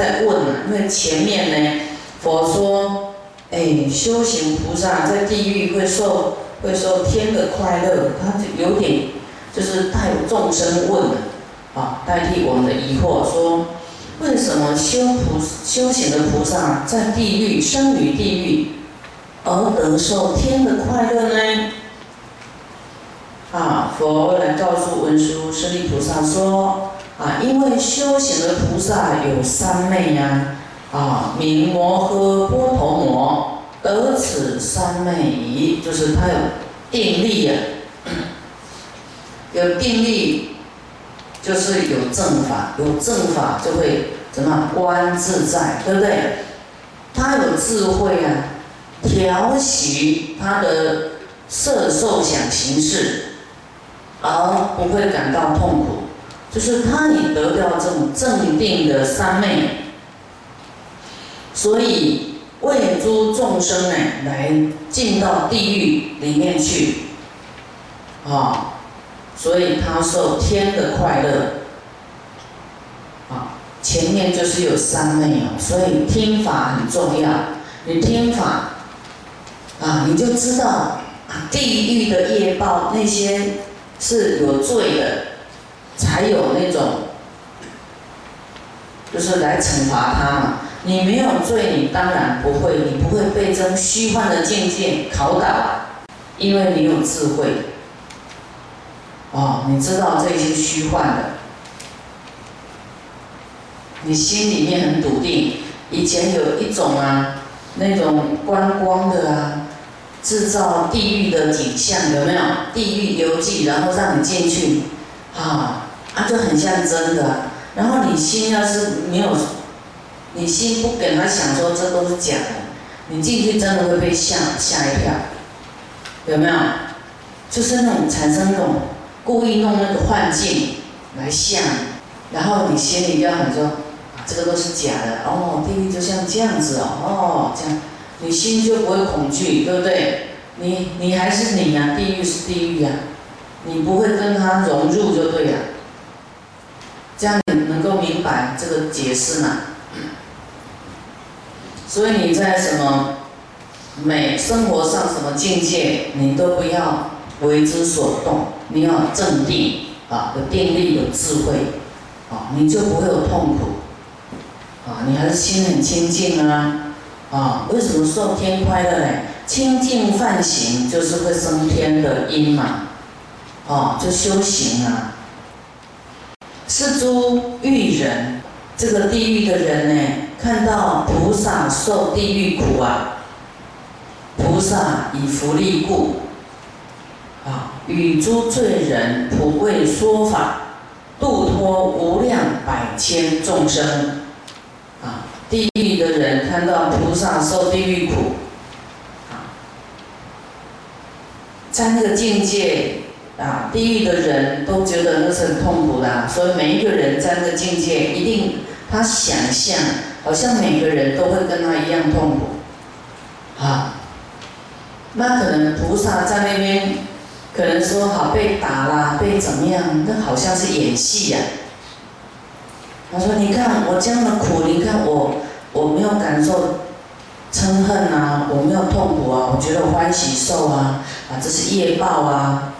在问，因为前面呢，佛说，哎，修行菩萨在地狱会受会受天的快乐，他就有点就是代众生问啊，代替我们的疑惑说，为什么修菩修行的菩萨在地狱生于地狱，而得受天的快乐呢？啊，佛来告诉文殊师利菩萨说：啊，因为修行的菩萨有三昧呀，啊，名摩诃波陀摩，得此三昧仪，就是他有定力呀，有定力，就是有正法，有正法就会怎么观自在，对不对？他有智慧啊，调息他的色受想行识。而不会感到痛苦，就是他已得到这种镇定的三昧，所以为诸众生呢来进到地狱里面去，啊，所以他受天的快乐，啊，前面就是有三昧哦，所以听法很重要，你听法，啊，你就知道啊地狱的业报那些。是有罪的，才有那种，就是来惩罚他嘛。你没有罪，你当然不会，你不会被这种虚幻的境界拷打，因为你有智慧。哦，你知道这些虚幻的，你心里面很笃定。以前有一种啊，那种观光的啊。制造地狱的景象有没有？地狱游记，然后让你进去，啊，啊就很像真的。然后你心要是没有，你心不给他想说这都是假的，你进去真的会被吓吓一跳，有没有？就是那种产生那种故意弄那个幻境来吓你，然后你心里要很说，这个都是假的，哦，地狱就像这样子哦，哦这样。你心就不会恐惧，对不对？你你还是你呀，地狱是地狱呀，你不会跟他融入就对了。这样你能够明白这个解释吗？所以你在什么每生活上什么境界，你都不要为之所动，你要镇定啊，有定力，有智慧，啊，你就不会有痛苦，啊，你还是心很清净啊。啊，为什么受天快乐呢？清净犯行就是会升天的因嘛，哦，就修行啊。是诸欲人，这个地狱的人呢，看到菩萨受地狱苦啊，菩萨以福利故，啊，与诸罪人普为说法，度脱无量百千众生。啊地狱的人看到菩萨受地狱苦，啊，在那个境界啊，地狱的人都觉得那是很痛苦的，所以每一个人在那个境界，一定他想象好像每个人都会跟他一样痛苦，啊，那可能菩萨在那边，可能说好被打啦，被怎么样，那好像是演戏呀。他说：“你看我这样的苦，你看我，我没有感受嗔恨啊，我没有痛苦啊，我觉得欢喜受啊，啊，这是业报啊，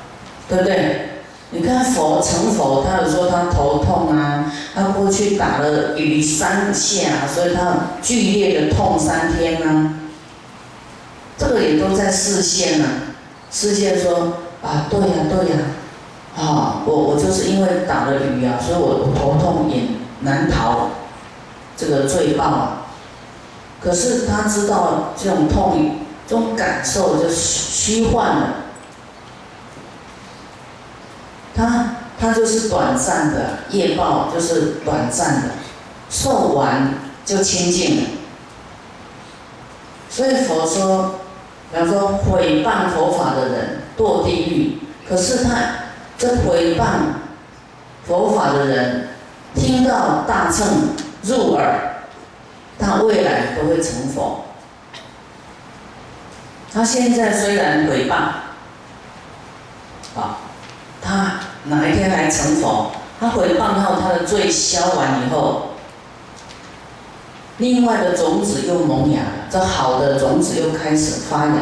对不对？你看佛成佛，他有说他头痛啊，他过去打了鱼三下，所以他剧烈的痛三天啊，这个也都在视线啊，视线说啊，对呀对呀，啊，我我就是因为打了鱼啊，所以我头痛也。”难逃这个罪报，可是他知道这种痛，这种感受就是虚幻的，他他就是短暂的业报，就是短暂的，受完就清净了。所以佛说，比方说毁谤佛法的人堕地狱，可是他这毁谤佛法的人。听到大乘入耳，他未来都会成佛。他现在虽然诽谤，啊，他哪一天来成佛？他诽谤后，他的罪消完以后，另外的种子又萌芽，这好的种子又开始发芽，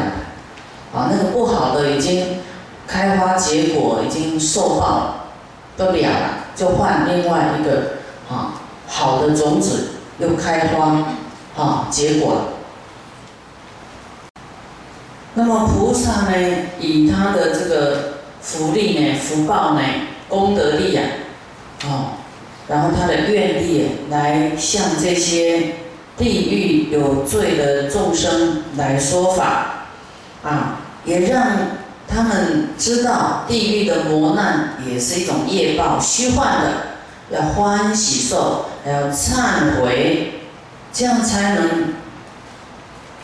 啊，那个不好的已经开花结果，已经受报不了了，就换另外一个啊好的种子又开花啊结果。那么菩萨呢，以他的这个福利呢、福报呢、功德力啊，哦，然后他的愿力来向这些地狱有罪的众生来说法，啊，也让他们知道地狱的磨难也是一种业报，虚幻的，要欢喜受，还要忏悔，这样才能。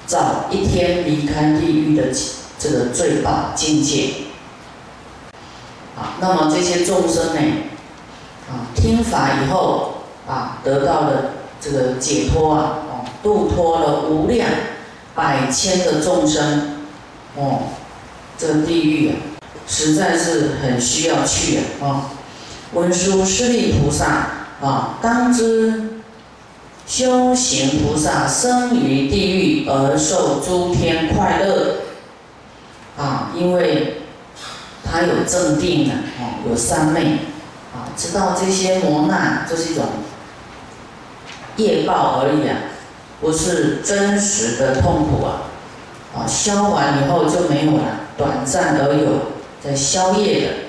早一天离开地狱的这个罪报境界，啊，那么这些众生呢，啊，听法以后啊，得到了这个解脱啊，哦，度脱了无量百千的众生，哦，这地狱啊，实在是很需要去啊，啊，文殊师利菩萨啊，当知。修行菩萨生于地狱而受诸天快乐，啊，因为他有正定啊，哦，有三昧，啊，知道这些磨难就是一种业报而已啊，不是真实的痛苦啊，啊，消完以后就没有了，短暂而有在消业的。